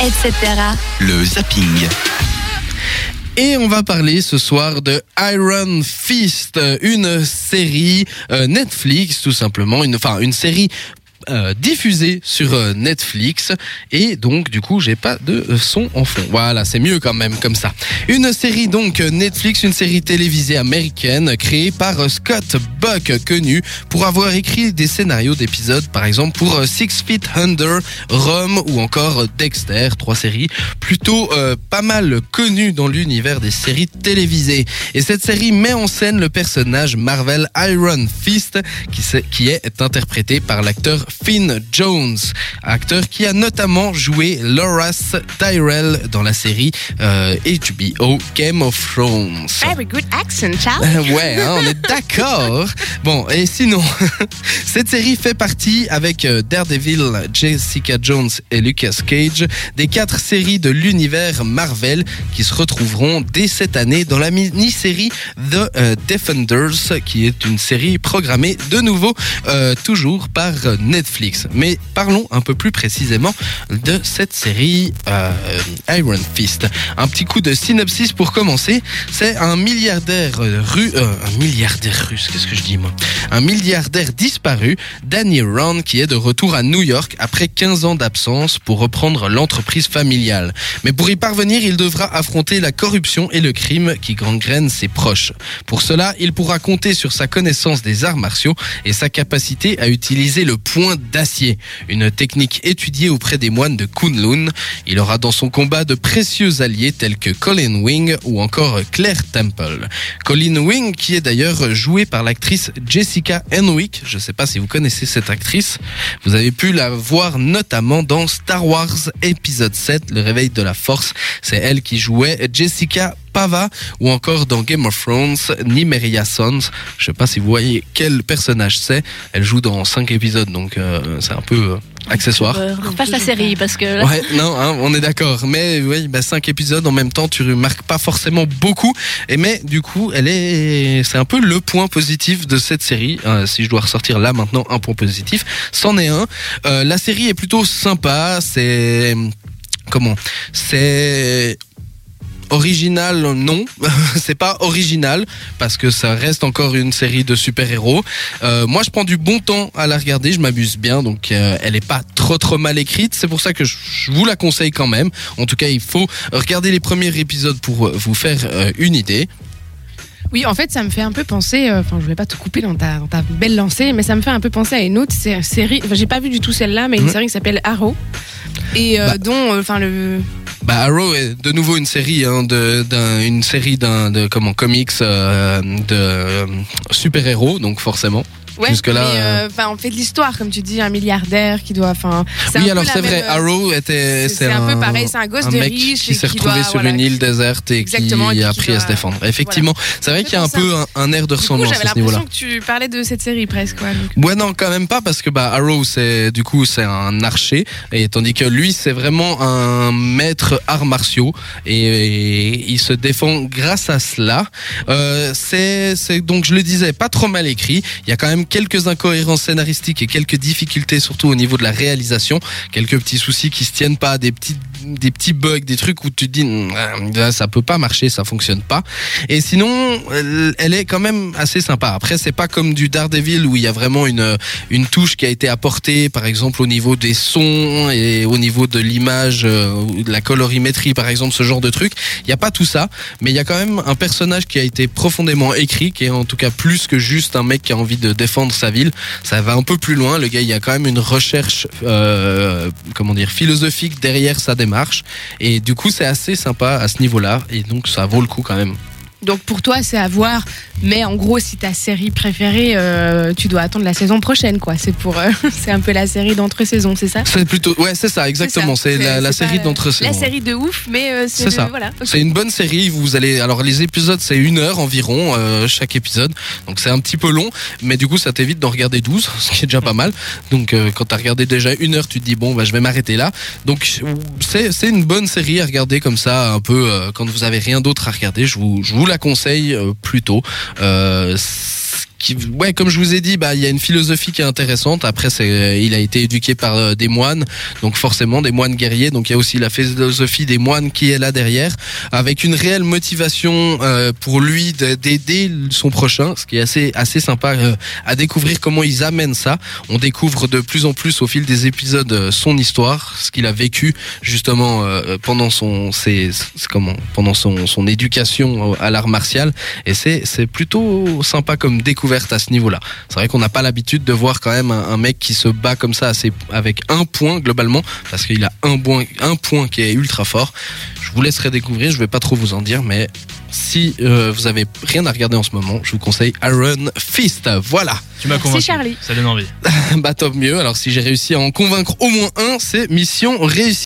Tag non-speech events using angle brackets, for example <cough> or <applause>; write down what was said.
etc. Le zapping. Et on va parler ce soir de Iron Fist, une série euh, Netflix tout simplement, une, enfin une série euh, diffusée sur euh, Netflix et donc du coup j'ai pas de son en fond. Voilà, c'est mieux quand même comme ça. Une série donc Netflix, une série télévisée américaine créée par euh, Scott Buck, connu pour avoir écrit des scénarios d'épisodes par exemple pour euh, Six Feet Under, Rome ou encore Dexter, trois séries plutôt euh, pas mal connues dans l'univers des séries télévisées. Et cette série met en scène le personnage Marvel Iron Fist qui, qui est interprété par l'acteur Finn Jones, acteur qui a notamment joué Loras Tyrell dans la série euh, HBO Game of Thrones. Very good accent, Charles. <laughs> Euh, Ouais, hein, on est d'accord. Bon, et sinon, <laughs> cette série fait partie avec euh, Daredevil, Jessica Jones et Lucas Cage des quatre séries de l'univers Marvel qui se retrouveront dès cette année dans la mini-série The euh, Defenders, qui est une série programmée de nouveau euh, toujours par euh, Mais parlons un peu plus précisément de cette série euh, Iron Fist. Un petit coup de synopsis pour commencer. C'est un milliardaire euh, ru, euh, un milliardaire russe, qu'est-ce que je dis moi? Un milliardaire disparu, Danny Ron, qui est de retour à New York après 15 ans d'absence pour reprendre l'entreprise familiale. Mais pour y parvenir, il devra affronter la corruption et le crime qui gangrènent ses proches. Pour cela, il pourra compter sur sa connaissance des arts martiaux et sa capacité à utiliser le point d'acier, une technique étudiée auprès des moines de Kunlun. Il aura dans son combat de précieux alliés tels que Colin Wing ou encore Claire Temple. Colin Wing, qui est d'ailleurs jouée par l'actrice Jessica Henwick. Je ne sais pas si vous connaissez cette actrice. Vous avez pu la voir notamment dans Star Wars épisode 7, Le réveil de la force. C'est elle qui jouait Jessica Pava ou encore dans Game of Thrones, Nymeria Sons. Je sais pas si vous voyez quel personnage c'est. Elle joue dans 5 épisodes, donc euh, c'est un peu euh, accessoire. Repasse la série parce que là, Ouais, non, hein, on est d'accord. Mais oui, bah, cinq épisodes en même temps, tu remarques pas forcément beaucoup. Et mais du coup, elle est, c'est un peu le point positif de cette série. Euh, si je dois ressortir là maintenant un point positif, c'en est un. Euh, la série est plutôt sympa. C'est comment? C'est original non <laughs> c'est pas original parce que ça reste encore une série de super héros euh, moi je prends du bon temps à la regarder je m'amuse bien donc euh, elle est pas trop trop mal écrite c'est pour ça que je je vous la conseille quand même en tout cas il faut regarder les premiers épisodes pour euh, vous faire euh, une idée Oui, en fait, ça me fait un peu penser. euh, Enfin, je vais pas te couper dans ta, dans ta belle lancée, mais ça me fait un peu penser à une autre sé- série. Enfin, j'ai pas vu du tout celle-là, mais une Mhm. série qui s'appelle Arrow. Et euh, Bah. dont, euh, enfin, le. Bah Arrow est de nouveau une série hein, de d'un une série d'un de comment comics euh, de super héros donc forcément Ouais, Jusque-là, mais, euh, euh, enfin, on fait de l'histoire, comme tu dis, un milliardaire qui doit. Enfin, un oui alors c'est vrai euh, Arrow était c'est- c'est un peu pareil, c'est un gosse un de mec riche qui s'est retrouvé doit, sur voilà, une île déserte et Exactement, qui a qui appris à se défendre. Effectivement, c'est vrai qu'il y a un peu un, un air de ressemblance à ce niveau-là. l'impression que tu parlais de cette série presque. Ouais, donc. Ouais non quand même pas parce que bah Arrow c'est du coup c'est un archer et tandis que lui c'est vraiment un maître arts martiaux et, et il se défend grâce à cela. Euh, c'est donc je le disais pas trop mal écrit. Il y a quand même quelques incohérences scénaristiques et quelques difficultés surtout au niveau de la réalisation, quelques petits soucis qui se tiennent pas, des petits des petits bugs, des trucs où tu te dis Hum, ah, ça peut pas marcher, ça fonctionne pas. Et sinon, elle est quand même assez sympa. Après, c'est pas comme du Daredevil où il y a vraiment une une touche qui a été apportée, par exemple au niveau des sons et au niveau de l'image, euh, de la colorimétrie, par exemple, ce genre de truc. Il y a pas tout ça, mais il y a quand même un personnage qui a été profondément écrit, qui est en tout cas plus que juste un mec qui a envie de défendre sa ville. Ça va un peu plus loin. Le gars, il y a quand même une recherche, euh, comment dire, philosophique derrière sa démarche. Et du coup, c'est assez sympa à ce niveau-là. Et donc, ça vaut le coup quand même. Donc pour toi, c'est à voir. Mais en gros, si ta série préférée, euh, tu dois attendre la saison prochaine, quoi. C'est pour, euh, <laughs> c'est un peu la série d'entre-saison, c'est ça? C'est plutôt, ouais, c'est ça, exactement. C'est la, série pas d'entre La série de ouf, mais euh, c'est ça. Voilà. C'est une bonne série. Vous allez, alors les épisodes, c'est une heure environ chaque épisode, donc c'est un petit peu long, mais du coup, ça t'évite d'en regarder 12, <laughs> ce qui est déjà pas mal. Donc, quand t'as regardé déjà une heure, tu te dis bon, bah je vais m'arrêter là. Donc, c'est c'est une bonne série à regarder comme ça, un peu quand vous avez rien d'autre à regarder. Je vous je vous la conseille euh, plutôt. Euh, qui, ouais, comme je vous ai dit, bah, il y a une philosophie qui est intéressante. Après, c'est, il a été éduqué par euh, des moines, donc forcément des moines guerriers. Donc il y a aussi la philosophie des moines qui est là derrière, avec une réelle motivation euh, pour lui de- d'aider son prochain, ce qui est assez assez sympa euh, à découvrir comment ils amènent ça. On découvre de plus en plus au fil des épisodes euh, son histoire, ce qu'il a vécu justement euh, pendant son, ses, comment, pendant son son éducation à l'art martial. Et c'est c'est plutôt sympa comme découverte à ce niveau-là. C'est vrai qu'on n'a pas l'habitude de voir quand même un, un mec qui se bat comme ça assez, avec un point globalement, parce qu'il a un point, un point qui est ultra fort. Je vous laisserai découvrir, je vais pas trop vous en dire, mais si euh, vous avez rien à regarder en ce moment, je vous conseille Iron Fist. Voilà. Tu m'as convaincu. Charlie. Ça donne envie. <laughs> bah top mieux. Alors si j'ai réussi à en convaincre au moins un, c'est mission réussie.